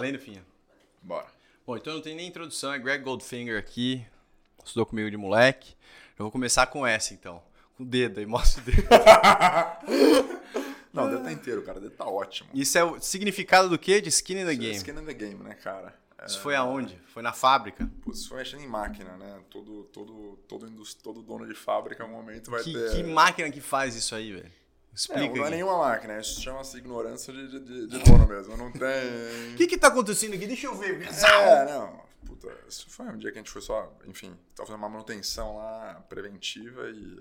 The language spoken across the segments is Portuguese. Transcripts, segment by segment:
Valendo, Finha. Bora. Bom, então não tem nem introdução, é Greg Goldfinger aqui, estudou comigo de moleque. Eu vou começar com essa, então. Com o dedo aí, mostra o dedo. Não, o dedo tá inteiro, cara. O dedo tá ótimo. Isso é o significado do quê? De skin in the game. Skin in the game, né, cara? É, Isso foi aonde? Foi na fábrica? Putz, foi mexendo em máquina, né? Todo, todo, todo, todo dono de fábrica, em algum momento, vai Que, ter... que máquina que faz isso aí, velho? Explica Não, não é nenhuma máquina, isso chama-se ignorância de, de, de- dono mesmo. Não tem... O que que tá acontecendo aqui? Deixa eu ver. É, não. Puta, isso foi um dia que a gente foi só, enfim, tava fazendo uma manutenção lá preventiva e.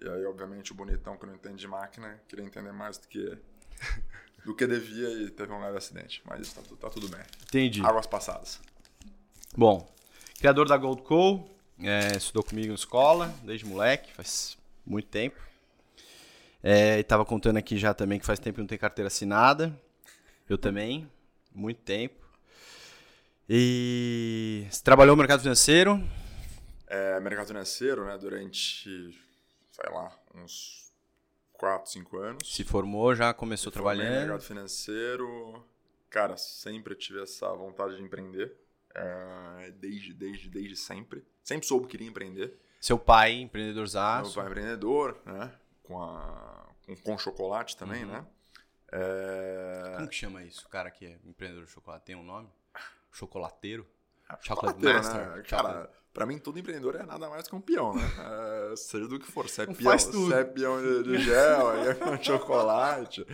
E aí, obviamente, o bonitão que não entende de máquina queria entender mais do que. do que devia e teve um leve acidente. Mas isso tá, tá tudo bem. Entendi. Águas passadas. Bom, criador da Gold Co. é, estudou comigo em escola, desde moleque, faz muito tempo. É, e tava contando aqui já também que faz tempo que não tem carteira assinada. Eu também, muito tempo. E você trabalhou no mercado financeiro? É, mercado financeiro, né, durante, sei lá, uns 4, 5 anos. Se formou, já começou Formei no trabalhando. mercado financeiro. Cara, sempre tive essa vontade de empreender. É, desde, desde, desde sempre. Sempre soube que queria empreender. Seu pai, Meu empreendedorzaço. pai é empreendedor, né? Com, a, com, com chocolate também, Uhum. né? É... Como que chama isso? O cara que é empreendedor de chocolate tem um nome? Chocolateiro? Chocolate Chocolateiro, Master? né? Cara, pra mim todo empreendedor é nada mais que um peão, né? É, seja do que for. Se é peão, faz tudo. se é peão de, de gel, aí é com chocolate.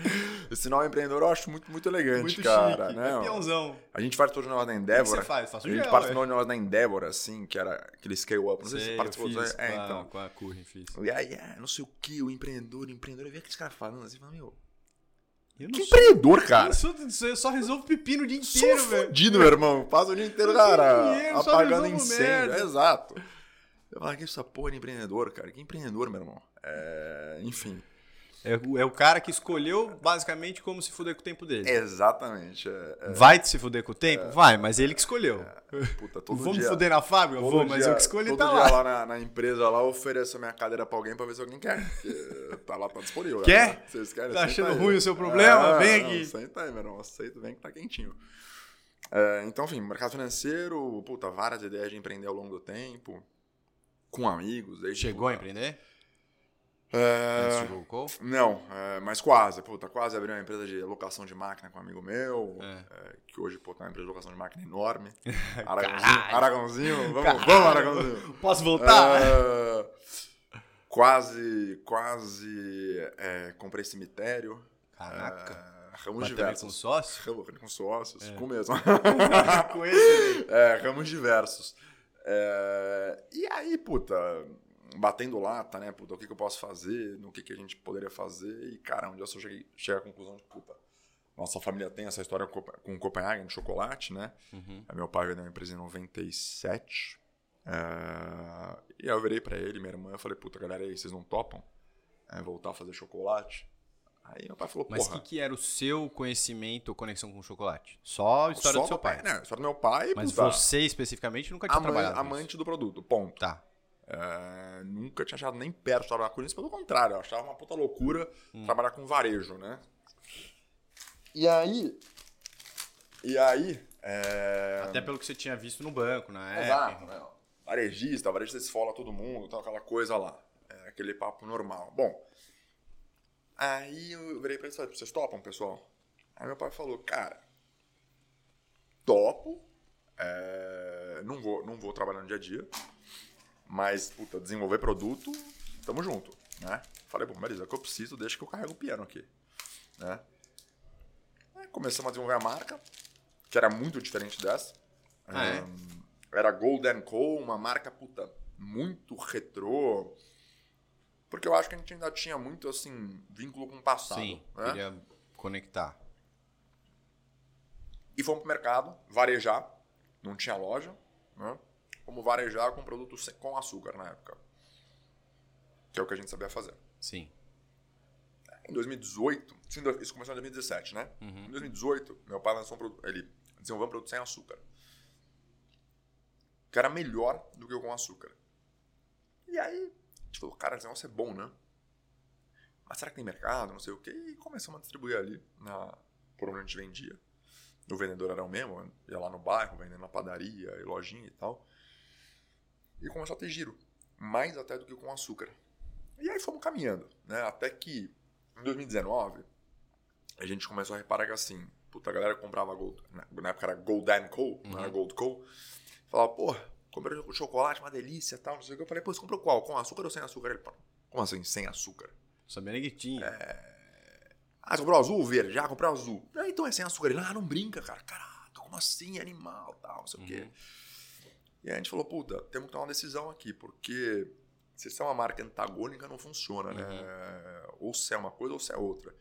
Esse nome empreendedor eu acho muito, muito elegante, Muito cara. chique. né? É peãozão. A gente participou de um negócio da O que Endeavor. você faz? Faço A gente gel, participou de um negócio da Endeavor, assim, que era aquele scale-up. Não sei, se Sei, você eu participou disso. É, então. Com a Curry, fiz. E aí, é, não sei o que, o empreendedor, o empreendedor. Eu vi aqueles caras falando assim, falando, meu, Que sou- empreendedor, cara? Eu, sou, eu só resolvo pepino o dia Sou inteiro, velho. fudido, meu irmão. Passa o dia inteiro, sou cara, dinheiro, apagando incêndio. merda. Exato. Eu falo, que essa porra de empreendedor, cara? Que empreendedor, meu irmão? É, enfim, É, o- é o cara que escolheu basicamente como se fuder com o tempo dele. exatamente. É, é, Vai se fuder com o tempo? Vai, mas ele que escolheu. puta, todo Vamos dia, fuder na fábrica? Vou, mas dia- eu que escolhi todo tá dia lá. lá na, na empresa, lá, eu ofereço a minha cadeira pra alguém pra ver se alguém quer. Tá lá, tá disponível. Quer? galera. Vocês querem? Tá achando aí. ruim o seu problema? É, Vem não, aqui. Senta aí, meu irmão. Aceita, vem que tá quentinho. É, então, enfim, mercado financeiro, puta, várias ideias de empreender ao longo do tempo. Com amigos. Desde, Chegou a empreender? É, Antes? Não, é, mas quase. Puta, quase abri uma empresa de locação de máquina com um amigo meu. É. é, que hoje, pô, tá uma empresa de locação de máquina enorme. Aragãozinho, Aragãozinho. Vamos, Caralho. vamos, Aragãozinho. Posso voltar? É, quase, quase é, comprei cemitério. Caraca. É, ramos diversos. com sócio? Ramo- com sócios, com mesmo. com esse É, ramos diversos. E aí, puta, batendo lata, né? Puta, o que, que eu posso fazer, no que, que a gente poderia fazer. E, cara, um dia eu só cheguei, cheguei à conclusão de, puta, nossa família tem essa história com com Copenhagen, de chocolate, né? Uhum. Meu pai vendeu uma empresa em 97. É, e aí eu virei pra ele, minha irmã, eu falei, puta, galera, e aí, vocês não topam é, voltar a fazer chocolate? Aí meu pai falou, Mas o que, que era o seu conhecimento ou conexão com o chocolate? Só a história só do seu meu pai. Né, a história do meu pai, Mas puta, você especificamente nunca tinha ama- trabalhado amante isso. do produto, ponto. Tá. É, nunca tinha achado nem perto de trabalhar com isso, pelo contrário, eu achava uma puta loucura Hum. trabalhar com varejo, né? E aí. E aí. É... Até pelo que você tinha visto no banco, na Exato, época. né? Varejista, varejista esfola todo mundo, tal, aquela coisa lá. É, aquele papo normal. Bom. Aí eu virei pra eles e falei, vocês topam, pessoal? Aí meu pai falou, cara, topo. é, não, vou, não vou trabalhar no dia a dia. Mas, puta, desenvolver produto, tamo junto, né? Falei, bom, beleza, é o que eu preciso, deixa que eu carrego o piano aqui, né? Aí começamos a desenvolver a marca, que era muito diferente dessa. Ah, é? Ahn, Era Golden Co, uma marca, puta, muito retrô. Porque eu acho que a gente ainda tinha muito, assim, vínculo com o passado. Sim, né? queria conectar. E fomos pro mercado, varejar. Não tinha loja, né? Fomos varejar com produtos sem- com açúcar na época. Que é o que a gente sabia fazer. Sim. Em 2018, sim, isso começou em 2017, né? Uhum. Em 2018, meu pai lançou um produto, ele desenvolveu um produto sem açúcar. Que era melhor do que o com açúcar. E aí, a gente falou, cara, esse negócio é bom, né? Mas será que tem mercado? Não sei o quê. E começamos a distribuir ali na, por onde a gente vendia. o vendedor era o mesmo, ia lá no bairro, vendendo na padaria, e lojinha e tal. E começou a ter giro, mais até do que com açúcar. E aí fomos caminhando, né? Até que em 2019 a gente começou a reparar que assim, puta, a galera comprava Gold, na época era Golden Co, uhum. não era uhum. Gold Co. Falava, pô, comprei chocolate, uma delícia tal, não sei o que. Eu falei, pô, você comprou qual? Com açúcar ou sem açúcar? Ele, como assim, sem açúcar? Sabia nem que tinha. É... Ah, você comprou azul ou verde? Já comprei azul. Ah, então é sem açúcar. Ele, ah, não brinca, cara. Caraca, como assim? Animal, tal, não sei uhum. o quê. E aí a gente falou, puta, temos que tomar uma decisão aqui, porque se você é uma marca antagônica, não funciona, né? Uhum. Ou se é uma coisa ou se é outra.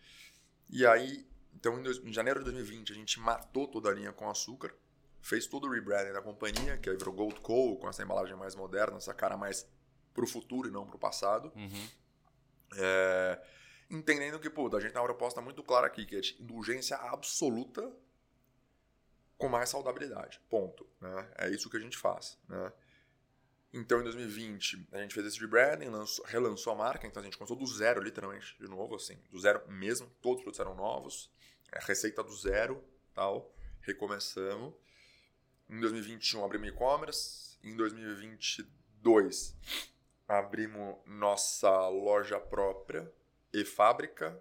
E aí, então em, dois, em, janeiro de 2020, a gente matou toda a linha com açúcar, fez todo o rebranding da companhia, que aí virou Gold Co, com essa embalagem mais moderna, essa cara mais pro futuro e não pro passado. Uhum. É, entendendo que, pô, a gente tem uma proposta muito clara aqui, que é de indulgência absoluta com mais saudabilidade. Ponto. Né? É isso que a gente faz. Né? Então, em 2020, a gente fez esse rebranding, lançou, relançou a marca, então a gente começou do zero, literalmente, de novo, assim, do zero mesmo, todos os produtos eram novos, é, receita do zero, tal, recomeçamos. Em 2021 abrimos e-commerce, em 2022 abrimos nossa loja própria e fábrica,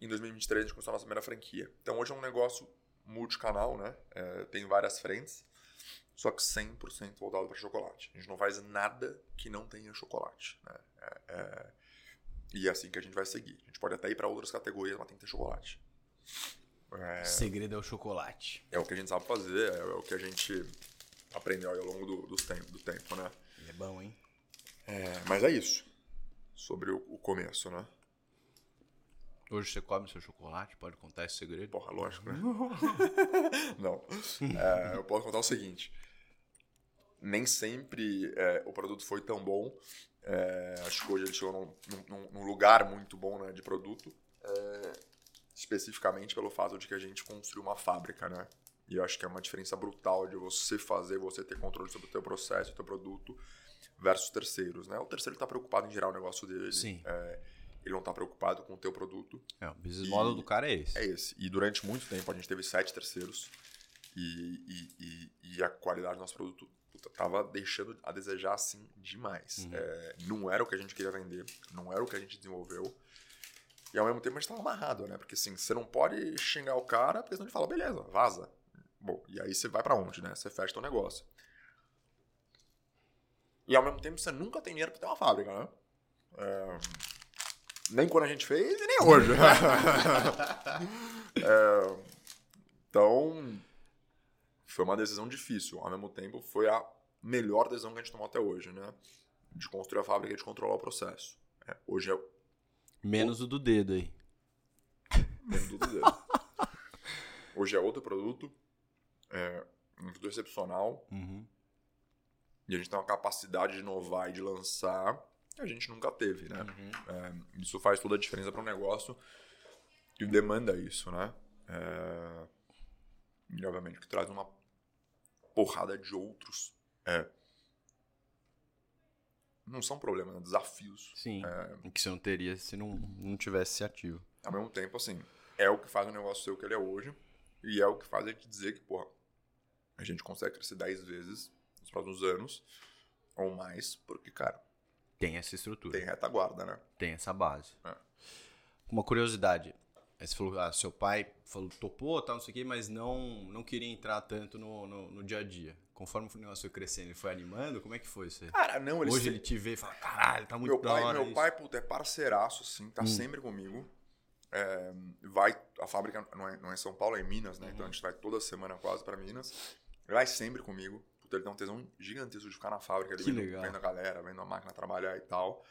em 2023 a gente começou a nossa primeira franquia. Então hoje é um negócio multicanal, né? É, tem várias frentes, só que 100% voltado para chocolate. A gente não faz nada que não tenha chocolate. Né? É, é, e é assim que a gente vai seguir. A gente pode até ir para outras categorias, mas tem que ter chocolate. É, o segredo é o chocolate. É o que a gente sabe fazer, é, o que a gente aprendeu ao longo do, do, tempo, do tempo, né? É bom, hein? É, mas é isso. Sobre o, o começo, né? Hoje você come seu chocolate? Pode contar esse segredo? Porra, lógico, né? Não. É, eu posso contar o seguinte. Nem sempre é, o produto foi tão bom. É, acho que hoje ele chegou num, num, num lugar muito bom né, de produto. É, especificamente pelo fato de que a gente construiu uma fábrica, né? E eu acho que é uma diferença brutal de você fazer, você ter controle sobre o teu processo, o teu produto, versus terceiros, né? O terceiro está preocupado em gerar o negócio dele. Sim. É, ele não está preocupado com o teu produto. É, o business model do cara é esse. É esse. E durante muito tempo a gente teve sete terceiros e, e, e, e a qualidade do nosso produto estava deixando a desejar assim demais. Uhum. É, não era o que a gente queria vender, não era o que a gente desenvolveu. E ao mesmo tempo a gente estava amarrado, né? Porque assim, você não pode xingar o cara, porque senão ele fala, beleza, vaza. Bom, e aí você vai para onde, né? Você fecha o negócio. E ao mesmo tempo você nunca tem dinheiro para ter uma fábrica, né? É, nem quando a gente fez e nem hoje. é, então, foi uma decisão difícil. Ao mesmo tempo, foi a melhor decisão que a gente tomou até hoje, né? De construir a fábrica e de controlar o processo. É, hoje é. Menos o do dedo aí. Menos o do dedo. hoje é outro produto, é, um produto excepcional. Uhum. E a gente tem uma capacidade de inovar e de lançar a gente nunca teve, né? Uhum. É, isso faz toda a diferença para um negócio que demanda isso, né? É, e obviamente que traz uma porrada de outros. É, não são problemas, né? desafios. Sim. É, que você não teria se não, não tivesse ativo. Ao mesmo tempo, assim, é o que faz o negócio ser o que ele é hoje. E é o que faz a gente dizer que, porra, a gente consegue crescer 10 vezes nos próximos anos ou mais, porque, cara, tem essa estrutura. Tem retaguarda, né? Tem essa base. É. Uma curiosidade. Você falou, ah, seu pai falou, topou, tal, não sei o quê, mas não, não queria entrar tanto no, no, no dia a dia. Conforme o negócio foi crescendo, ele foi animando? Como é que foi isso? Cara, não, ele Hoje se... ele te vê e fala, caralho, tá muito meu pai, hora Meu isso. pai, puta, é parceiraço, assim, tá hum. sempre comigo. É, vai, a fábrica não é, não é em São Paulo, é em Minas, né? Uhum. Então a gente vai toda semana quase para Minas. Vai sempre comigo. Puta, ele tem um tesão gigantesco de ficar na fábrica ali, vendo, vendo, a galera, vendo a máquina trabalhar e tal.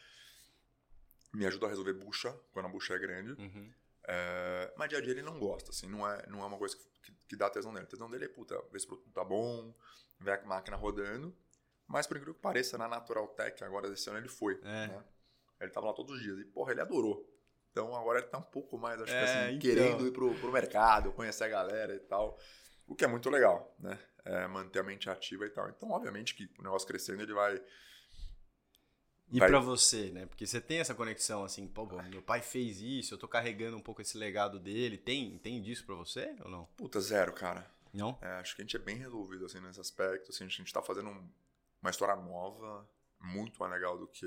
Me ajuda a resolver bucha, quando a bucha é grande. Uhum. É, mas dia a dia ele não gosta, assim, não é, não é uma coisa que, que, dá tesão nele. O tesão dele é, puta, ver se o produto tá bom, ver a máquina rodando. Mas por incrível que pareça, na Natural Tech, agora desse ano ele foi. É. Né? Ele tava lá todos os dias. E, porra, ele adorou. Então agora ele tá um pouco mais, acho é, que assim, então... querendo ir pro, pro mercado, conhecer a galera e tal. O que é muito legal, né? É manter a mente ativa e tal. Então, obviamente que o negócio crescendo, ele vai E Vai- pra você, né? Porque você tem essa conexão assim, pô, meu pai fez isso, eu tô carregando um pouco esse legado dele. Tem, tem disso pra você ou não? Puta, zero, cara. Não? É, acho que a gente é bem resolvido assim nesse aspecto. Assim, a gente tá fazendo um- uma história nova, muito mais legal do que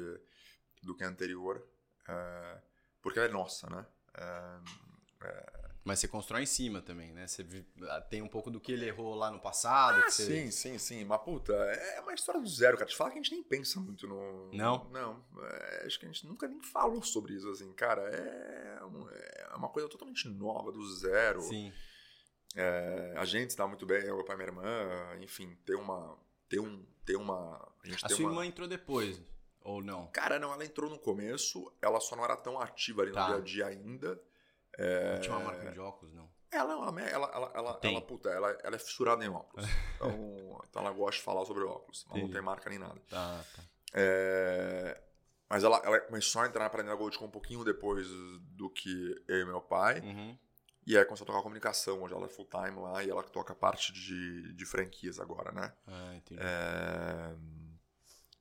do que a anterior, é, porque ela é nossa, né? É, Mas você constrói em cima também, né? Você ah, tem um pouco do que ele errou lá no passado. ah, que você... sim, sim, sim. Mas puta, é uma história do zero, cara. Te falar que a gente nem pensa muito no. Não? Não. é, acho que a gente nunca nem falou sobre isso, assim, cara. É, um- é uma coisa totalmente nova, do zero. Sim. É, a gente se dá muito bem, eu, meu pai e minha irmã, enfim, ter uma. Ter um. Ter uma. A A tem sua uma. irmã entrou depois, ou não? Cara, não, ela entrou no começo, ela só não era tão ativa ali no Tá. dia a dia ainda. Não tinha uma marca de óculos, não. Ela, ela, ela, ela, ela, Tem. ela, puta, ela, ela é fissurada em óculos. Então, então ela gosta de falar sobre óculos, mas não Entendi. tem marca nem nada. Tá, tá. É, Mas ela, ela começou a entrar na Planeta Gold um pouquinho depois do que eu e meu pai. Uhum. E aí começou a tocar comunicação, hoje ela é full time lá e ela toca parte de, de franquias agora, né? Ah, entendi. É,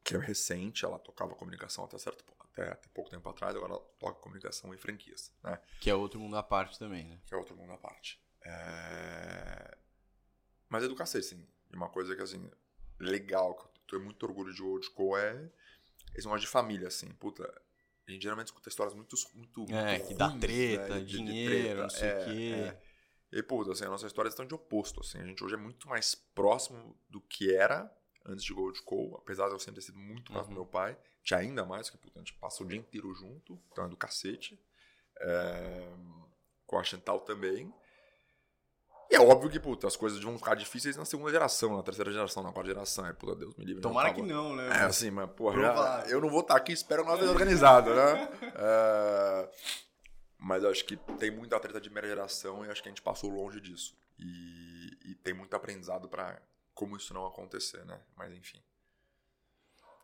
Que é recente, ela tocava comunicação até certo ponto, até, até pouco tempo atrás, agora toca comunicação e franquias, né? Que é outro mundo à parte também, né? Que é outro mundo à parte. É... Mas é do cacete, assim. E uma coisa que, assim, legal, que eu tenho muito orgulho de Old Co é esse negócio de família, assim. Puta, a gente geralmente escuta histórias muito, muito É, muito que dá ruins, treta, né, de- de dinheiro, treta. não sei o É, quê. é. E, puta, assim, a nossa história estão de oposto, assim. A gente hoje é muito mais próximo do que era antes de Gold Co, apesar de eu sempre ter sido muito próximo Uhum. do meu pai. Tinha ainda mais, que, puta, a gente passa o dia inteiro junto, então é do cacete. É, Com a Chantal também. E é óbvio que, puta, as coisas vão ficar difíceis na segunda geração, na terceira geração, na quarta geração. É, puta, Deus me livre. Tomara não que tava- não, né? é, assim, mas, porra, já- eu não vou estar aqui, espero nós organizado, né? É, mas eu acho que tem muita treta de primeira geração e acho que a gente passou longe disso. E, e tem muito aprendizado pra como isso não acontecer, né? Mas enfim.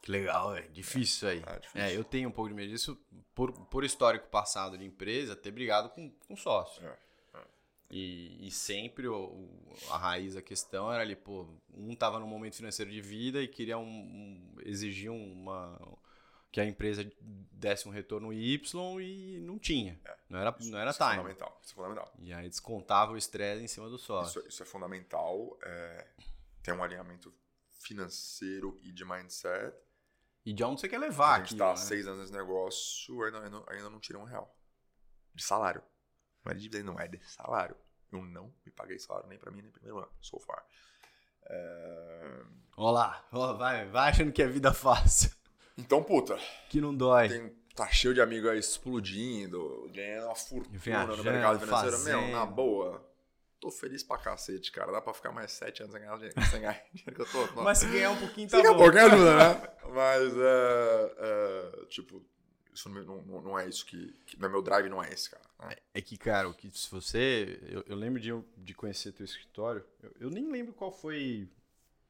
Que legal, é difícil isso aí. É difícil. É, eu tenho um pouco de medo disso por, por histórico passado de empresa, ter brigado com, com sócio. É, E, e sempre o- o- a raiz da questão era ali, pô, um tava num momento financeiro de vida e queria um, um exigir uma que a empresa desse um retorno Y e não tinha. não era, não era isso é time. fundamental. Isso é fundamental. E aí descontava o estresse em cima do sócio. Isso, isso é fundamental. É, ter um alinhamento financeiro e de mindset. E de onde você quer levar a gente aquilo, tá há né? seis anos nesse negócio, ainda, ainda, ainda não tirei um real. De salário. Não é de dívida, não, é de salário. Eu não me paguei salário nem pra mim, nem primeiro ano, so far. É, Ó lá, ó, vai, vai achando que é vida fácil, Então, puta, que não dói. tem, tá cheio de amigo aí explodindo, ganhando uma fortuna Viajando, no mercado financeiro. Meu, fazendo. na boa, tô feliz pra cacete, cara. Dá pra ficar mais sete anos sem ganhar dinheiro, sem ganhar dinheiro que eu tô. Mas se ganhar um pouquinho tá a bom. pouco ajuda, né? Mas, é, é, tipo, isso não, não, não é isso que, que. É meu drive, não é esse, cara. né? É que, cara, o que se você. Eu, eu lembro de, de conhecer teu escritório. Eu, eu nem lembro qual foi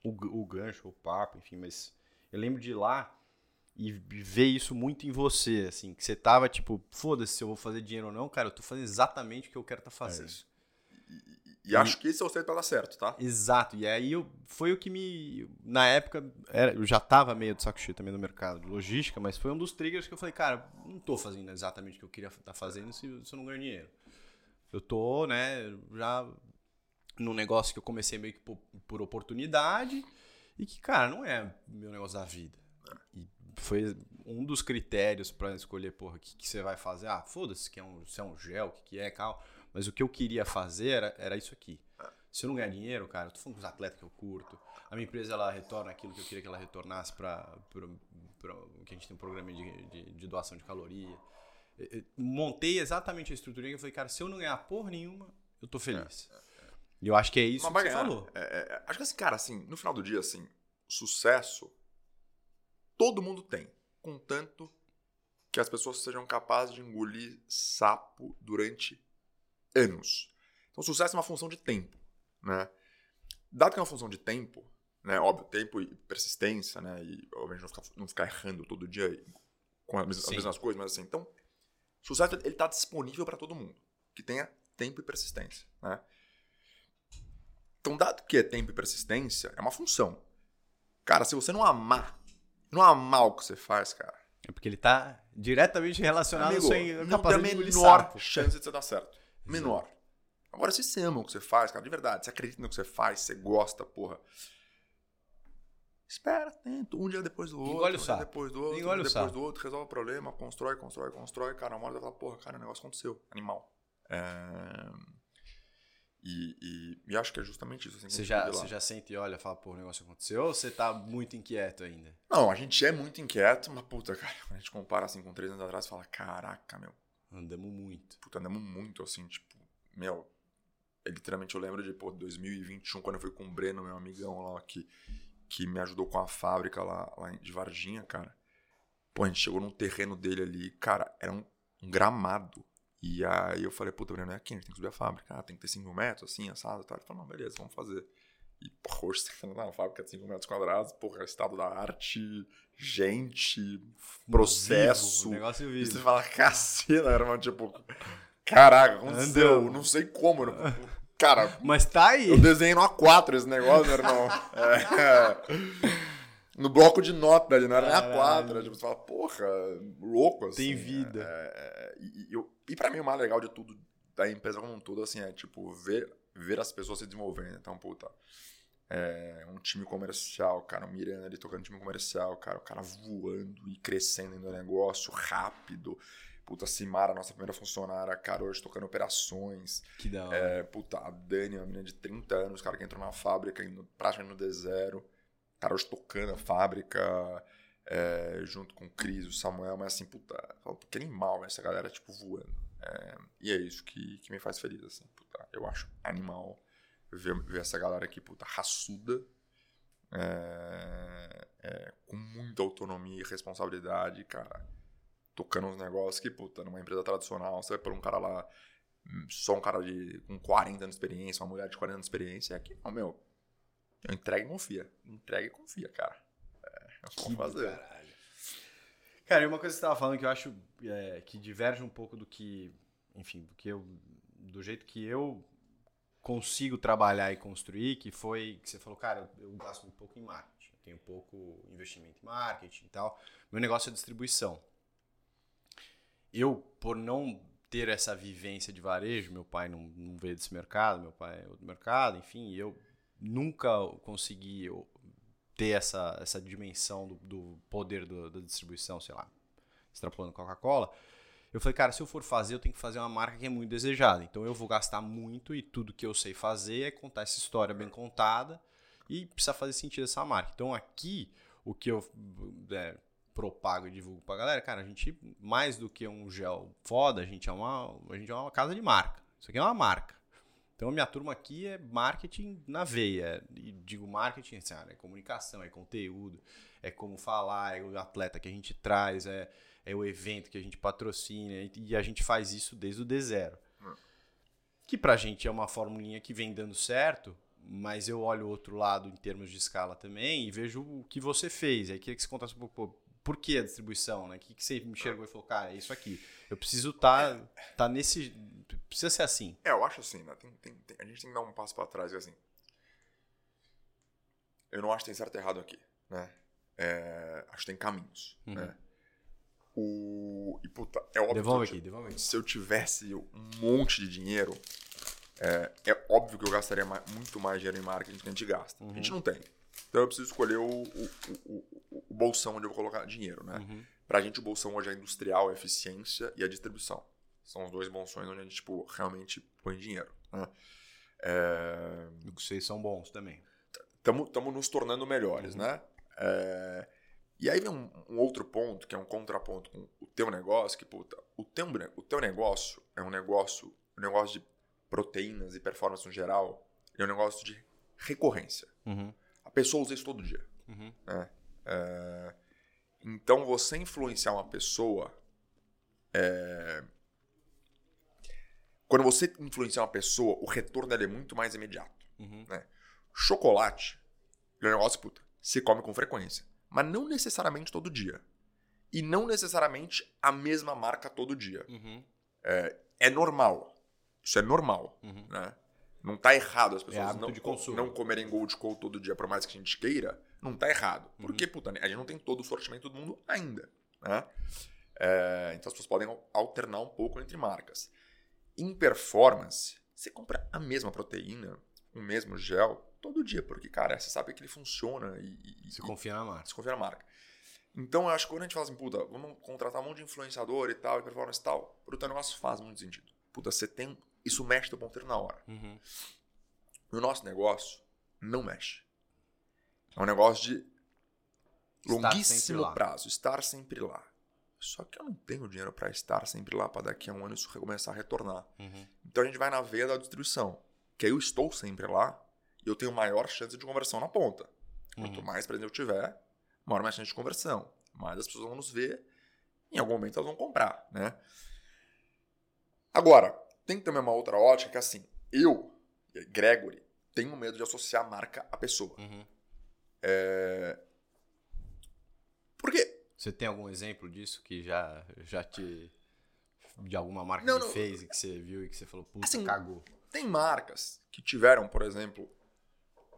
o, o gancho, o papo, enfim, mas eu lembro de ir lá e ver isso muito em você, assim, que você tava tipo, foda-se se eu vou fazer dinheiro ou não, cara, eu tô fazendo exatamente o que eu quero estar fazendo. isso. E acho que esse é o certo pra dar certo, tá? Exato, e aí eu, foi o que me. Na época, era, eu já tava meio de saco cheio também no mercado de logística, mas foi um dos triggers que eu falei, cara, não tô fazendo exatamente o que eu queria estar fazendo se, se eu não ganho dinheiro. Eu tô, né, já num negócio que eu comecei meio que por, por oportunidade e que, cara, não é meu negócio da vida. E foi um dos critérios pra escolher, porra, o que, que você vai fazer. Ah, foda-se, que é um, se é um gel, o que, que é, cal. Mas o que eu queria fazer era, era isso aqui. Se eu não ganhar dinheiro, cara, eu tô falando com os atletas que eu curto. A minha empresa, ela retorna aquilo que eu queria que ela retornasse para que a gente tem um programa de, de, de doação de caloria. Eu- eu montei exatamente a estrutura que eu falei, cara, se eu não ganhar porra nenhuma, eu tô feliz. E eu acho que é isso Mas que você ganhar. falou. É, é, é, acho que assim, cara, assim, no final do dia, assim, sucesso todo mundo tem. Contanto que as pessoas sejam capazes de engolir sapo durante anos. Então, sucesso é uma função de tempo, né? Dado que é uma função de tempo, né? Óbvio, tempo e persistência, né? E, obviamente, não ficar, não ficar errando todo dia com as, mes- as mesmas coisas, mas assim, então, sucesso, ele tá disponível para todo mundo. Que tenha tempo e persistência, né? Então, dado que é tempo e persistência, é uma função. Cara, se você não amar, não amar o que você faz, cara, É porque ele tá diretamente relacionado Amigo, à sua não tem a capacidade menor sapo. chance de você dar certo. Menor. Agora, se você ama o que você faz, cara, de verdade, você acredita no que você faz, você gosta, porra. Espera, tenta, um dia depois do outro, Engole o um sapo. depois do outro, Engole um o dia depois do outro, resolve o problema, constrói, constrói, constrói, cara, uma hora você fala, porra, cara, o negócio aconteceu, animal. É, E, e, e acho que é justamente isso. assim, Você já, você já sente e olha, fala, pô, o negócio aconteceu, ou você tá muito inquieto ainda? Não, a gente é muito inquieto, mas puta, cara, quando a gente compara assim com três anos atrás, fala, caraca, meu, Andamos muito. puta, andamos muito assim, tipo, meu, é, literalmente eu lembro de, pô, 2021, quando eu fui com o Breno, meu amigão lá, que, que me ajudou com a fábrica lá, lá de Varginha, cara. Pô, a gente chegou num terreno dele ali, cara, era um, um gramado. E aí eu falei, puta, Breno, é aqui, a gente tem que subir a fábrica. Ah, tem que ter 5 mil metros, assim, assado tal. Ele falou, não, beleza, vamos fazer. E, porra, hoje você tá na fábrica de 5 metros quadrados, porra, estado da arte, gente, processo. Vivo, negócio E você vivo. fala, caceta, irmão, tipo, caraca, aconteceu, não sei como. não- Cara, Mas tá aí. eu desenhei no A4 esse negócio, meu irmão. É. No bloco de nota, ali, não era nem A4. Caralho. Era, tipo, você fala, porra, louco, assim. Tem vida. É, é, e, e, eu- e pra mim o mais legal de tudo, da empresa como um todo, assim, é, tipo, ver, ver as pessoas se desenvolvendo. Então, puta, é, um time comercial, cara, o Miranda ali tocando time comercial, cara, o cara voando e crescendo no negócio rápido. Puta, a Simara, nossa primeira funcionária, cara, hoje tocando operações. Que da hora. É, puta, a Dani, uma menina de 30 anos, cara, que entrou na fábrica indo praticamente no D0. Cara, hoje tocando a fábrica, é, junto com o Cris, o Samuel, mas assim, puta, que animal essa galera, tipo, voando. É, e é isso que, que me faz feliz, assim, puta, eu acho animal ver, ver essa galera aqui, puta, raçuda, é, é, com muita autonomia e responsabilidade, cara, tocando uns negócios que, puta, numa empresa tradicional, você vai por um cara lá só um cara de, com 40 anos de experiência, uma mulher de 40 anos de experiência, é aqui, não, meu, eu entrega e confia. Entrega e confia, cara. É, eu vou fazer. Caralho. Cara, e uma coisa que você tava falando que eu acho é, que diverge um pouco do que, enfim, do que eu, do jeito que eu consigo trabalhar e construir, que foi que você falou, cara, eu, gasto muito pouco em marketing, eu tenho pouco investimento em marketing e tal. Meu negócio é distribuição. Eu, por não ter essa vivência de varejo, meu pai não, não veio desse mercado, meu pai é outro mercado, enfim, eu nunca consegui ter essa, essa dimensão do, do poder do- da distribuição, sei lá, extrapolando Coca-Cola. Eu falei, cara, se eu for fazer, eu tenho que fazer uma marca que é muito desejada. Então eu vou gastar muito e tudo que eu sei fazer é contar essa história bem contada e precisa fazer sentido essa marca. Então aqui, o que eu é, propago e divulgo pra galera, cara, a gente, mais do que um gel foda, a gente é uma, a gente é uma casa de marca. Isso aqui é uma marca. Então a minha turma aqui é marketing na veia. E digo marketing, assim, ah, é comunicação, é conteúdo, é como falar, é o atleta que a gente traz, é, é o evento que a gente patrocina. E, a gente faz isso desde o D0. Que pra gente é uma formulinha que vem dando certo, mas eu olho o outro lado em termos de escala também e vejo o que você fez. Aí queria que você contasse um pouco, por que a distribuição, né? O que, que você enxergou e falou, cara, é isso aqui. Eu preciso estar tá, tá nesse. Precisa ser assim. É, eu acho assim, né? Tem- tem- tem- a gente tem que dar um passo pra trás, e assim. Eu não acho que tem certo e errado aqui, né? É, acho que tem caminhos, Uhum. né? O, e puta, é óbvio Devolve que eu aqui, devolve aqui. se eu tivesse um monte de dinheiro, é, é óbvio que eu gastaria ma- muito mais dinheiro em marketing do que a gente gasta. A gente não tem. Então eu preciso escolher o, o, o, o- bolsão onde eu vou colocar dinheiro, né? Uhum. Pra gente o bolsão hoje é industrial, a eficiência e a distribuição. São os dois bolsões onde a gente, tipo, realmente põe dinheiro. Né? É, vocês são bons também. Estamos nos tornando melhores, né? É, e aí vem um, um outro ponto, que é um contraponto com o teu negócio, que, puta, o teu, o teu negócio é um negócio, um negócio de proteínas e performance no geral, é um negócio de recorrência. Uhum. A pessoa usa isso todo dia. Uhum. né? É, então, você influenciar uma pessoa. é, quando você influenciar uma pessoa, o retorno dela é muito mais imediato. Uhum. Chocolate ele é um negócio, puta, se come com frequência. Mas não necessariamente todo dia. E não necessariamente a mesma marca todo dia. Uhum. É normal. Isso é normal. Uhum. Né? Não tá errado as pessoas hábito não, não comerem Gold Cold todo dia, por mais que a gente queira. Não tá errado. Uhum. Porque, puta, a gente não tem todo o sortimento do mundo ainda. né? É, então as pessoas podem alternar um pouco entre marcas. Em performance, você compra a mesma proteína, o mesmo gel, todo dia, porque, cara, você sabe que ele funciona e. e você confia na marca. Você confia na marca. Então, eu acho que quando a gente fala assim, puta, vamos contratar um monte de influenciador e tal, e performance e tal, pro teu negócio faz muito sentido. Puta, você tem. Isso mexe teu ponteiro na hora. Uhum. No nosso negócio, não mexe. É um negócio de longuíssimo prazo, estar sempre lá. Só que eu não tenho dinheiro para estar sempre lá para daqui a um ano isso começar a retornar. Uhum. Então a gente vai na veia da distribuição. Que aí eu estou sempre lá eu tenho maior chance de conversão na ponta. Uhum. Quanto mais presente eu tiver, maior mais chance de conversão. Mais as pessoas vão nos ver, em algum momento elas vão comprar, né? Agora, tem também uma outra ótica que é assim, eu, Gregory, tenho medo de associar a marca à pessoa. Uhum. É... Por quê? Você tem algum exemplo disso que já, já te. de alguma marca Não, que não. fez e que você viu e que você falou, puta, Assim, cagou. Tem marcas que tiveram, por exemplo,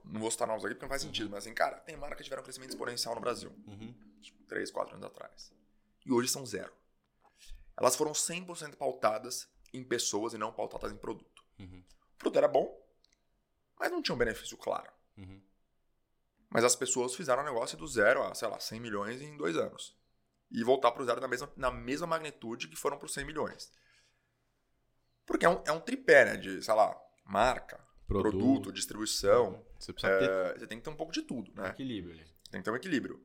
não vou citar nomes aqui porque não faz sentido, mas assim, cara, tem marcas que tiveram um crescimento exponencial no Brasil. Uhum. Tipo, 3, 4 anos atrás. E hoje são zero. Elas foram 100% pautadas em pessoas e não pautadas em produto. Uhum. O produto era bom, mas não tinha um benefício claro. Uhum. Mas as pessoas fizeram o negócio do zero a, sei lá, 100 milhões em dois anos. E voltar para o zero na mesma, na mesma magnitude que foram para os 100 milhões. Porque é um, é um tripé, né? De, sei lá, marca, Produto. produto, distribuição. Você precisa ter É, você tem que ter um pouco de tudo, né? equilíbrio ali. Tem que ter um equilíbrio.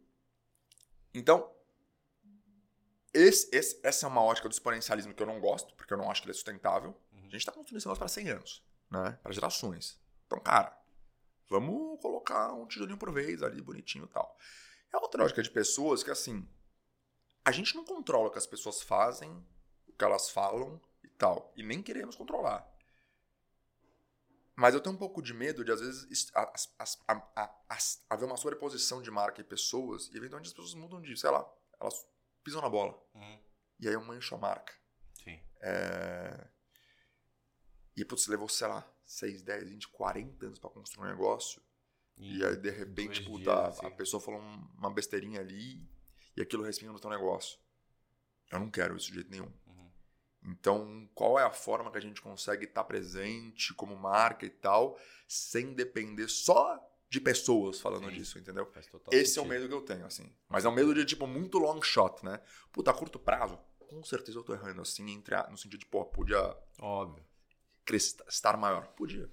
Então, esse, esse- essa é uma ótica do exponencialismo que eu não gosto, porque eu não acho que ele é sustentável. Uhum. A gente está construindo esse negócio para 100 anos, né? Para gerações. Então, cara, vamos colocar um tijolinho por vez ali, bonitinho e tal. É outra ótica de pessoas que, assim, a gente não controla o que as pessoas fazem, o que elas falam e tal. E nem queremos controlar. Mas eu tenho um pouco de medo de, às vezes, as- as- as- haver uma sobreposição de marca e pessoas, e eventualmente as pessoas mudam de, sei lá, elas pisam na bola. Uhum. E aí eu mancho a marca. Sim. É... E, putz, levou, sei lá, 6, 10, 20, 40 anos pra construir um negócio. E, aí, de repente, puta, dias, a- assim. a pessoa falou um- uma besteirinha ali e aquilo respinga no teu negócio. Eu não quero isso de jeito nenhum. Então, qual é a forma que a gente consegue estar presente como marca e tal, sem depender só de pessoas falando Sim. disso, entendeu? Esse é o sentido. medo que eu tenho, assim. Mas é um medo de, tipo, muito long shot, né? Puta, a curto prazo, com certeza eu tô errando, assim, entre a- no sentido de, pô, podia Óbvio. estar maior. Podia.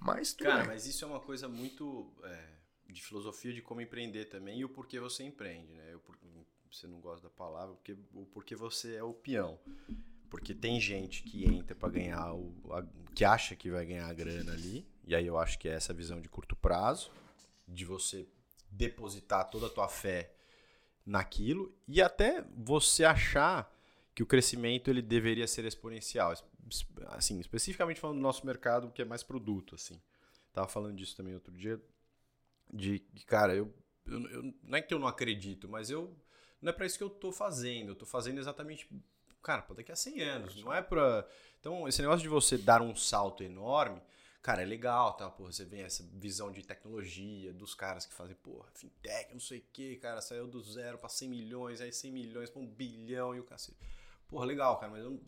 Mas tudo Cara, bem. mas isso é uma coisa muito é, de filosofia de como empreender também e o porquê você empreende, né? Eu, você não gosta da palavra, porque, o porquê você é o peão. Porque tem gente que entra para ganhar, o, a- que acha que vai ganhar a grana ali, e aí eu acho que é essa visão de curto prazo, de você depositar toda a tua fé naquilo e até você achar que o crescimento ele deveria ser exponencial. Assim, especificamente falando do nosso mercado, que é mais produto, assim. Tava falando disso também outro dia, de cara, eu, eu, eu- não é que eu não acredito, mas eu não é para isso que eu tô fazendo. Eu tô fazendo exatamente, cara, para daqui a 100 anos. Não é para Então, esse negócio de você dar um salto enorme, cara, é legal, tá? Porra, você vem essa visão de tecnologia dos caras que fazem, porra, fintech, não sei o que, cara, saiu do zero para 100 milhões, aí 100 milhões para um bilhão e o cacete. Porra, legal, cara, mas eu,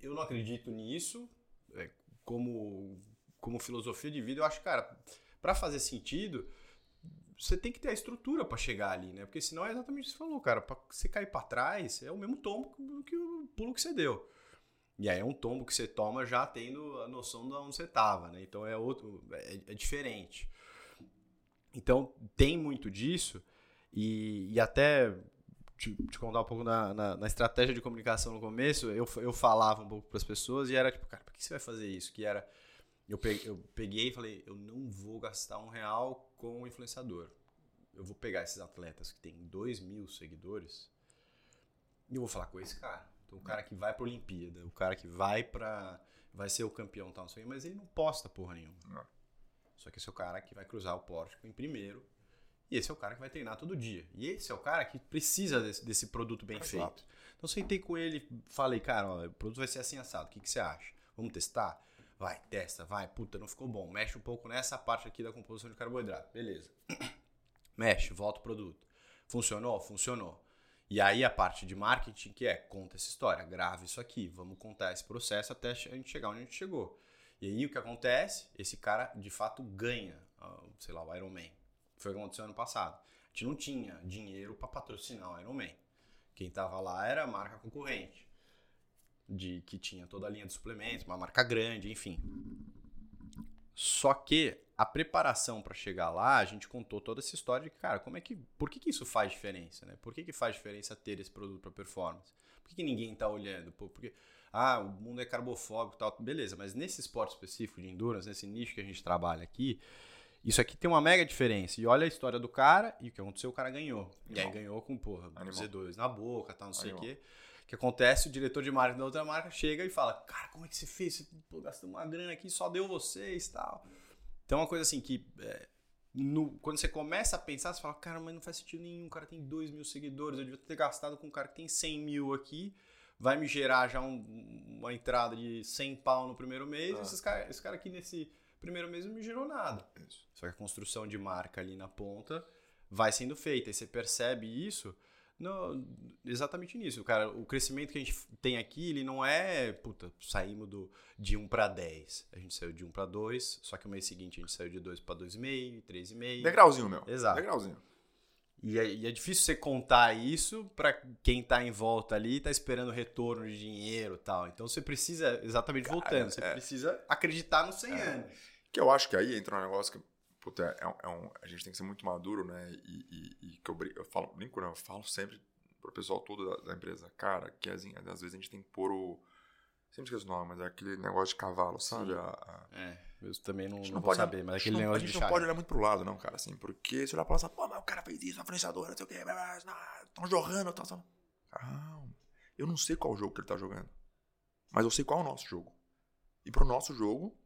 eu não acredito nisso é, como, como filosofia de vida. Eu acho, cara, para fazer sentido, você tem que ter a estrutura para chegar ali, né? Porque senão é exatamente o que você falou, cara. Pra você cair para trás, é o mesmo tombo que, o pulo que você deu. E aí é um tombo que você toma já tendo a noção de onde você tava, né? Então é outro, é, é diferente. Então tem muito disso e, e até te, te contar um pouco na, na, na estratégia de comunicação no começo, eu, eu falava um pouco para as pessoas e era tipo, cara, por que você vai fazer isso? Que era eu peguei, e falei, eu não vou gastar um real com um influenciador. Eu vou pegar esses atletas que tem 2 mil seguidores e eu vou falar com esse cara. Então, o cara que vai pra Olimpíada, o cara que vai pra. vai ser o campeão tal, não sei o mas ele não posta porra nenhuma. Não. Só que esse é o cara que vai cruzar o pórtico em primeiro. E esse é o cara que vai treinar todo dia. E esse é o cara que precisa desse, desse produto bem Exato. feito. Então, sentei com ele, falei, cara, ó, o produto vai ser assim assado, o que, que você acha? Vamos testar? Vai, testa, vai, puta, não ficou bom. Mexe um pouco nessa parte aqui da composição de carboidrato. Beleza. Mexe, volta o produto. Funcionou? Funcionou. E aí a parte de marketing que é, conta essa história, grave isso aqui, vamos contar esse processo até a gente chegar onde a gente chegou. E aí o que acontece? Esse cara de fato ganha, uh, sei lá, o Iron Man. Foi o que aconteceu ano passado. A gente não tinha dinheiro para patrocinar o Iron Man. Quem tava lá era a marca concorrente, de que tinha toda a linha de suplementos, uma marca grande, enfim. Só que a preparação para chegar lá, a gente contou toda essa história de, cara, como é que, por que, que isso faz diferença, né? Por que, que faz diferença ter esse produto para performance? Por que, que ninguém tá olhando? Pô, porque, ah, o mundo é carbofóbico e tal, beleza, mas nesse esporte específico de endurance, nesse nicho que a gente trabalha aqui, isso aqui tem uma mega diferença. E olha a história do cara e o que aconteceu, o cara ganhou. E aí ganhou com, porra, Animal. Z2 na boca, tal, não sei o quê. O que acontece, o diretor de marketing da outra marca chega e fala, cara, como é que você fez? Você pô, gastou uma grana aqui, só deu vocês e tal. Então, é uma coisa assim que. É, no, quando você começa a pensar, você fala, cara, mas não faz sentido nenhum. O cara tem 2 mil seguidores, eu devia ter gastado com um cara que tem 100 mil aqui. Vai me gerar já um, uma entrada de 100 pau no primeiro mês. Ah. Esses cara, esse cara aqui nesse primeiro mês não me gerou nada. Isso. Só que a construção de marca ali na ponta vai sendo feita. E você percebe isso no, exatamente nisso. Cara, o crescimento que a gente tem aqui, ele não é, puta, saímos do, de 1 para 10. A gente saiu de 1 para 2, só que o mês seguinte a gente saiu de 2 para 2,5, 3,5. Degrauzinho, meu. Exato. Degrauzinho. E é, e é, difícil você contar isso para quem tá em volta ali e tá esperando retorno de dinheiro e tal. Então você precisa, exatamente Cara, voltando, você é, precisa acreditar nos 100 é, anos. Que eu acho que aí entra um negócio que puta, é, é um, a gente tem que ser muito maduro, né? E, e, e que eu, eu falo, brinco, né? eu falo sempre pro pessoal todo da, da, empresa, cara, que assim, às vezes a gente tem que pôr o. Sempre esqueço o nome, mas é aquele negócio de cavalo, sabe? A, a... É, eu também não, não, não vou saber, mas é aquele não, negócio de A gente não pode olhar muito pro lado, não, cara, assim, porque se olhar pra lá, pô, mas o cara fez isso, a influenciadora, não sei o quê, estão jogando, tá. Calma. Eu não sei qual jogo que ele tá jogando, mas eu sei qual é o nosso jogo. E pro nosso jogo.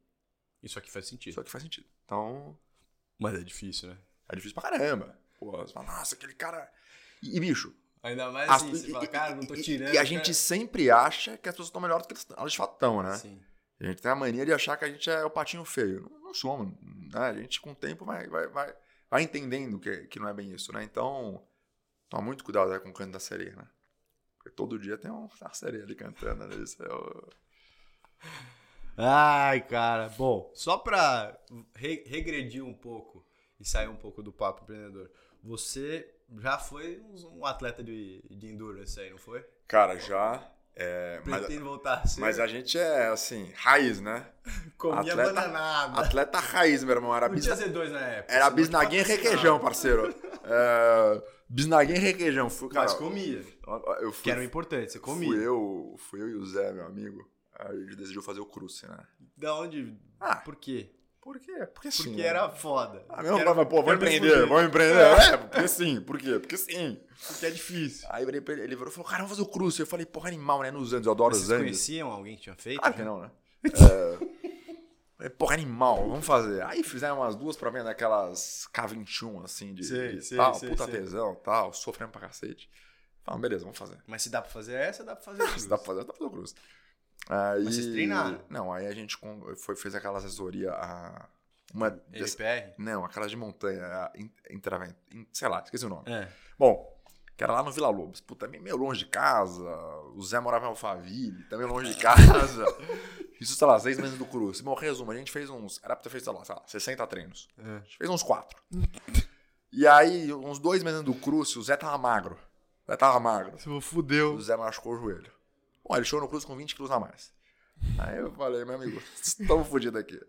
Isso aqui faz sentido. Isso aqui faz sentido. Então, mas é difícil, né? É difícil pra caramba. Pô, você fala, nossa, aquele cara. E, e bicho. Ainda mais assim, as, você fala, cara, não tô tirando. E a gente sempre acha que as pessoas estão melhores do que elas de fato estão, né? Sim. A gente tem a mania de achar que a gente é o patinho feio. Não, não somos. Né? A gente, com o tempo, vai, vai, vai, vai entendendo que, que não é bem isso, né? Então, toma muito cuidado né, com o canto da sereia, né? Porque todo dia tem uma sereia ali cantando, né? Isso é o... Ai, cara. Bom, só pra re regredir um pouco e sair um pouco do papo empreendedor. Você já foi um atleta de, de endurance aí, não foi? Cara, já. É, Pretendo mas, voltar a ser. Mas a gente é, assim, raiz, né? Comia atleta, bananada. Atleta raiz, meu irmão. Era não bisna... tinha Z2 na época. Era bisnaguinha e requeijão, parceiro. é, bisnaguinha e requeijão. Fui, cara, mas comia. Eu fui, que era o importante, você comia. Fui eu, fui eu e o Zé, meu amigo. A gente decidiu fazer o cruce, né? Da onde? Ah, por quê? Por quê? Porque sim. Porque né? era foda. Ah, meu, era, pô, vamos empreender, vamos empreender. É. é, porque sim. Por quê? Porque sim. Porque é difícil. Aí ele, ele virou e falou, cara, vamos fazer o cruce. Eu falei, porra, animal, né? Nos anos, eu adoro Mas os anos. Vocês conheciam alguém que tinha feito? Claro que não, né? é... Porra, animal, vamos fazer. Aí fizeram umas duas pra mim daquelas K21, assim, de, sei, de sei, tal, sei, puta sei. tesão tal, sofrendo pra cacete. Falamos, beleza, vamos fazer. Mas se dá pra fazer essa, dá pra fazer o Se dá pra fazer, dá pra fazer o cruze. Aí, Mas vocês treinaram? Não, aí a gente foi, fez aquela assessoria. A, uma LPR? Não, aquela de montanha, Intravent, sei lá, esqueci o nome. É. Bom, que era lá no Vila Lobos. Puta, meio longe de casa. O Zé morava em Alphaville, também longe de casa. Isso, sei lá, seis meses do Cruz. Bom, resumo, a gente fez uns. Era pra ter feito, sei lá, sei lá 60 treinos. É. A gente fez uns quatro. e aí, uns dois meses do Cruz, o Zé tava magro. O Zé tava magro. Você fudeu. O Zé machucou o joelho. Bom, ele chegou no Cruz com 20 quilos a mais. Aí eu falei, meu amigo, estamos fodidos aqui.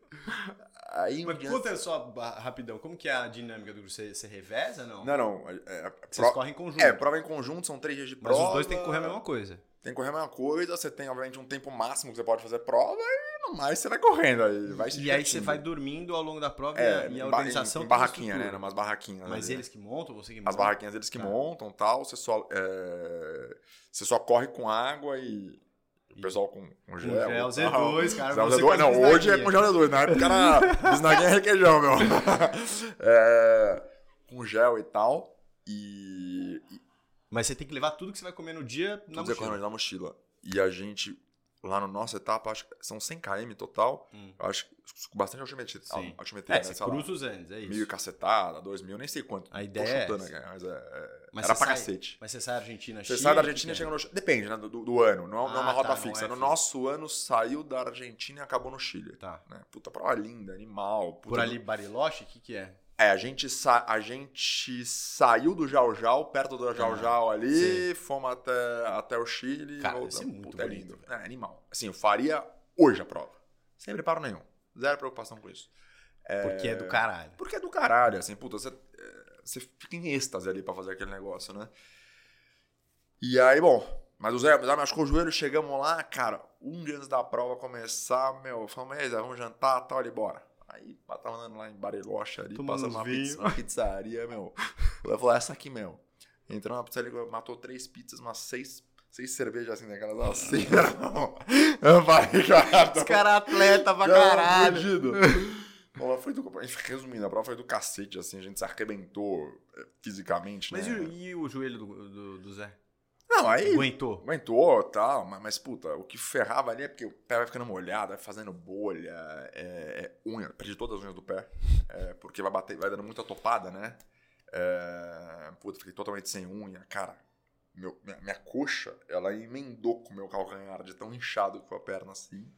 Aí, Mas dia... conta só rapidão, como que é a dinâmica do grupo? Você, você reveza, não? Não, não. É, é, Vocês pro... correm em conjunto. É, prova em conjunto, são três dias de prova. Mas os dois têm que correr a mesma coisa. Tem que correr a mesma coisa, você tem, obviamente, um tempo máximo que você pode fazer prova e no mais você vai correndo. Aí vai e aí você vai dormindo ao longo da prova é, e a organização... Em, em barraquinha, né? Umas barraquinhas. Mas ali. eles que montam, você que monta? As barraquinhas eles que tá. montam tal, você só, é... você só corre com água e o pessoal com, com gel. Com gel Z2, cara. Gel Z2. Não, hoje é com gel Z2. Na época era bisnaguinha requeijão, meu. É, com gel e tal. E, Mas você tem que levar tudo que você vai comer no dia na tudo mochila. Tudo na mochila. E a gente lá no nossa etapa, acho que são 100 km total. Hum. Eu acho que bastante altimetria. Sim. altimetria É, né, cruza os anos, é isso. Mil e cacetada, dois mil, nem sei quanto. A ideia é chutando aqui, mas é, é- Mas era pra sai- cacete. Mas você sai Argentina, Você Chile, sai da Argentina e é? chega no Chile. Depende, né? Do, do- ano. Não, não é uma Ah, rota tá, fixa. é no nosso ano saiu da Argentina e acabou no Chile. Tá. Né? Puta, prova linda, animal. puta, Por ali, Bariloche, o que que é? É, a gente, sa a gente saiu do Jau Jau, perto do Jau Jau ali, fomos até, até o Chile. Cara, deve ser muito Puta, é bonito, lindo. É, animal. Assim, eu faria hoje a prova. Sem preparo nenhum. Zero preocupação com isso. Porque é do caralho. Porque é do caralho, assim, puta, você, é, você fica em êxtase ali pra fazer aquele negócio, né? E aí, bom, mas o Zé, o Zé machucou o joelho, chegamos lá, cara, um dia antes da prova começar, meu, falamos, "Ei, Zé, vamos jantar, tal, ali, bora. Aí, tava andando lá em Bariloche ali, Tomando passando uma, pizza, uma pizzaria, meu. O Zé falou, essa aqui, meu. Entrou na pizzaria, matou três pizzas, umas seis, seis cervejas assim, daquelas assim, irmão. Eu falei, cara, Os caras atleta pra Cara, caralho. fudido. Bom, foi do, resumindo, a prova foi do cacete, assim, a gente se arrebentou eh, fisicamente, Mas né? e, o- e o joelho do, do, do Zé? Não, aí Aguentou. aguentou e tal, mas, mas, puta, o que ferrava ali é porque o pé vai ficando molhado, vai fazendo bolha, é, é unha, perdi todas as unhas do pé, é, porque vai bater, vai dando muita topada, né? É, puta, fiquei totalmente sem unha, cara. Meu, minha, minha coxa, ela emendou com o meu calcanhar de tão inchado que foi a perna assim.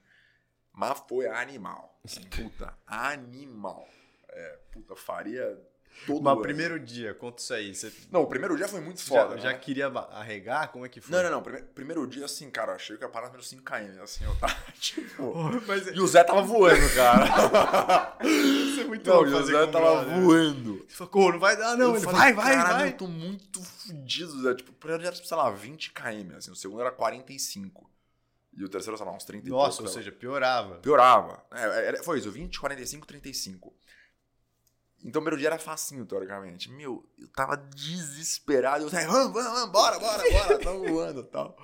Mas foi animal. Assim, puta, animal. É, puta, faria todo Mas o primeiro dia, conta isso aí. Você Não, o primeiro dia foi muito já, foda. já né? queria ba- arregar? Como é que foi? Não, não, não. Primeiro, primeiro dia, assim, cara, achei que ia parar nos 5km, assim, eu tava, tipo... Mas E o Zé tava voando, cara. isso é muito não, louco o Zé tava brother. voando. Você falou, "Pô, não vai dar, não. Eu Ele falei, vai, vai, "Caralho, vai. eu tô muito fudido, Zé. Tipo, o primeiro dia era, sei lá, 20km, assim, o segundo era 45. E o terceiro, sei lá, uns 30 e Nossa, ou seja, piorava. Piorava. É, era- foi isso, 20, 45, 35. Então o primeiro dia era facinho, teoricamente. Meu, eu tava desesperado. Eu falei, vamos, vamos, vamos, bora, bora, bora, tá voando e tal.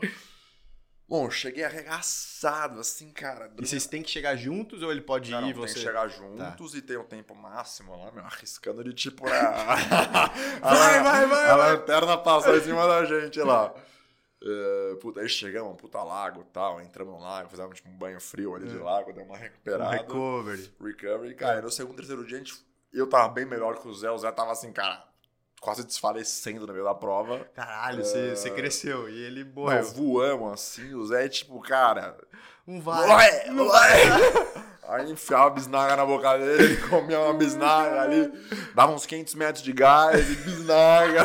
Bom, cheguei arregaçado, assim, cara. E vocês têm que chegar juntos ou ele pode Não, ir não, e tem você... que chegar juntos e tem um tempo máximo lá, meu, arriscando de tipo a, Vai, vai, vai, a vai. lanterna passou em cima da gente lá. É, puta, aí chegamos, um puta lago e tal, entramos no lago, fizemos tipo um banho frio ali de lago, deu uma Um recuperada. recovery. recovery. Cara, no segundo, terceiro dia, a gente, eu tava bem melhor que o Zé. O Zé tava assim, cara, quase desfalecendo no meio da prova. Caralho, você, você cresceu e ele Nós morreu. voamos assim, o Zé, tipo, cara. Um vai. Vai, vai. Aí enfiava a bisnaga na boca dele, ele comia uma bisnaga ali, dava uns 500 metros de gás e bisnaga.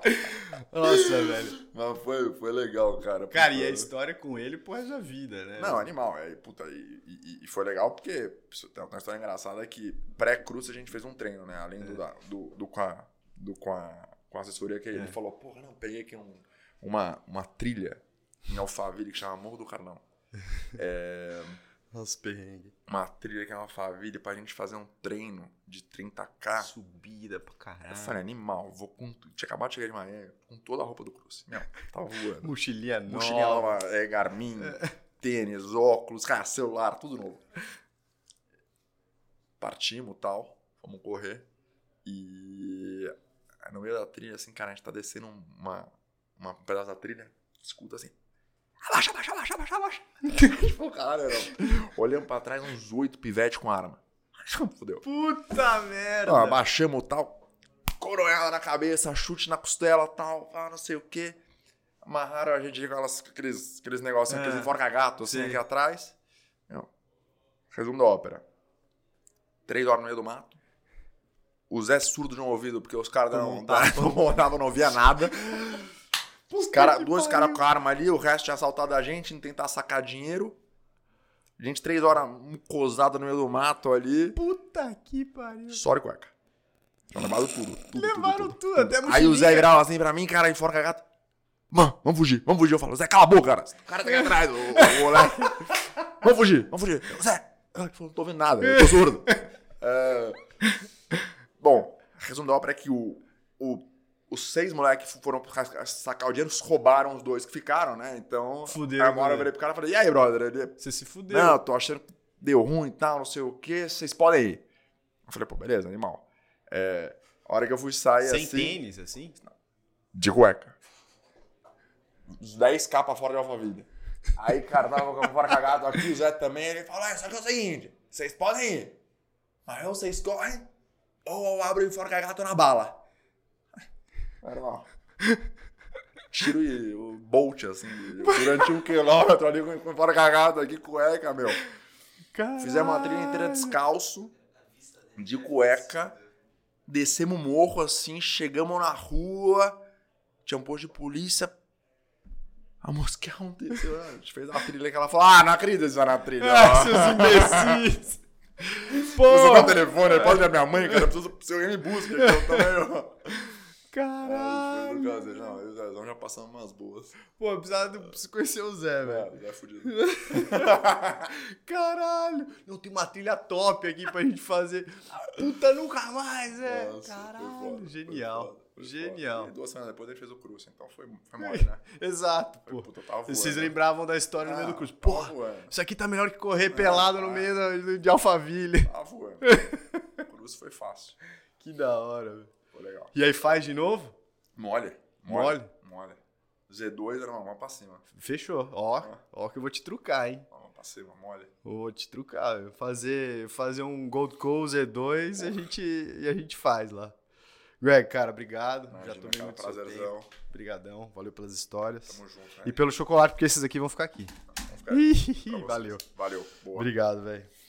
Nossa, velho. Mas foi, foi legal, cara. Cara, e a Puta. história com ele pro resto da vida, né? Não, animal. É, puta, e, e- e foi legal porque tem uma história engraçada que pré-cruz a gente fez um treino, né? Além do, da- do, do, com, a, do com, a, com a assessoria que ele É. falou, porra, não, peguei aqui um- uma, uma trilha em Alphaville que chama Morro do Carnão. É, Nossa, perrengue. uma trilha que é uma Alphaville pra gente fazer um treino de 30k. Subida pra Eu caralho. falei, animal, vou com. Tinha acabado de chegar de manhã com toda a roupa do Cruz. Meu, tava voando. Mochilinha nova. Mochilinha nova, é, Garmin, tênis, óculos, cara, celular, tudo novo. Partimos tal, fomos correr. E no meio da trilha, assim, cara, a gente tá descendo uma, uma um pedaço da trilha, escuta assim. Abaixa, abaixa, abaixa, abaixa, abaixa. tipo, caralho, não. Olhando pra trás, uns oito pivetes com arma. Fudeu. Puta merda. Não, abaixamos tal, coronhada na cabeça, chute na costela tal, ah, não sei o quê. Amarraram a gente com aquelas, aqueles, aqueles negocinhos, É. aqueles enforca-gato assim Sim. aqui atrás. Meu, resumo da ópera. Três horas no meio do mato. O Zé surdo de um ouvido, porque os caras não, tapa. tomou um tapa, não ouvia nada. Os cara, dois caras com arma ali, o resto tinha assaltado a gente, tentar sacar dinheiro. Gente, três horas mucosada no meio do mato ali. Puta que pariu. De cueca. Levado tudo. tudo Levaram tudo, tudo, até a Aí o. Zé virava assim pra mim, cara, enforca gato. Mano, vamos fugir, vamos fugir. Eu falo, Zé, cala a boca, cara. O cara tá aqui atrás, o, o moleque. Vamos fugir, vamos fugir. Zé, eu não tô ouvindo nada, eu tô surdo. É, Bom, resumo da ópera é que o, o- os seis moleques foram sacar o dinheiro, roubaram os dois que ficaram, né? Então, Fuderam, aí uma hora eu né? virei pro cara e falei, e aí, brother? Ele, Você se fudeu. não, tô achando que deu ruim e tal, não sei o que, vocês podem ir. Eu falei, pô, beleza, animal. É, a hora que eu fui sair Sem assim, tênis, assim? de cueca. Os 10k pra fora de Alphaville. Aí, cara, tava com fora cagado aqui, o Zé também, ele falou, é, só que é o seguinte, vocês podem ir, mas ou vocês correm, ou eu abro o fora cagado na bala. Era. Tiro e o Bolt, assim, durante um quilômetro ali com fora cagado aqui, cueca, meu. Caralho. Fizemos uma trilha inteira descalço, de cueca, descemos o morro assim, chegamos na rua, tinha um posto de polícia. A moça, o que aconteceu? A gente fez uma trilha que ela falou: Ah, não acredito você vai na trilha. Ah, seus imbecis. Você Pô, tá no telefone, pode ver a minha mãe, cara. Preciso se alguém me busca, eu também. Caralho. Aí, foi no caso, Não, eu e o Zezão já passamos umas boas. Pô, eu precisava de- conhecer o Zé, velho. É, já é fudido. Caralho. Não tem uma trilha top aqui pra gente fazer. Puta, nunca mais, é. Nossa, Caralho. foda, foi Genial. foda, foi Genial. foda. E duas semanas depois a gente fez o cruze, então foi, foi mole, né? Exato, Foi, pô. puta, vocês lembravam da história no Ah, meio do tava Porra, voando. isso aqui tá melhor que correr pelado no ah. meio de Alphaville. Tava voando. O cruze foi fácil. Que da hora, velho. Legal. E aí faz de novo? Mole. Mole? Mole. Z2 era uma mão pra cima. Fechou. Ó, ó que eu vou te trucar, hein? Uma mão pra cima, mole. Vou te trucar. Fazer, fazer um Gold Coast Z2 e a gente, e a gente faz lá. Greg, cara, obrigado. Já tomei cara, muito prazerzão. tempo. Obrigadão. Valeu pelas histórias. Tamo junto, né? E pelo chocolate, porque esses aqui vão ficar aqui. Vamos ficar vocês. Valeu. Valeu. Boa. Obrigado, velho.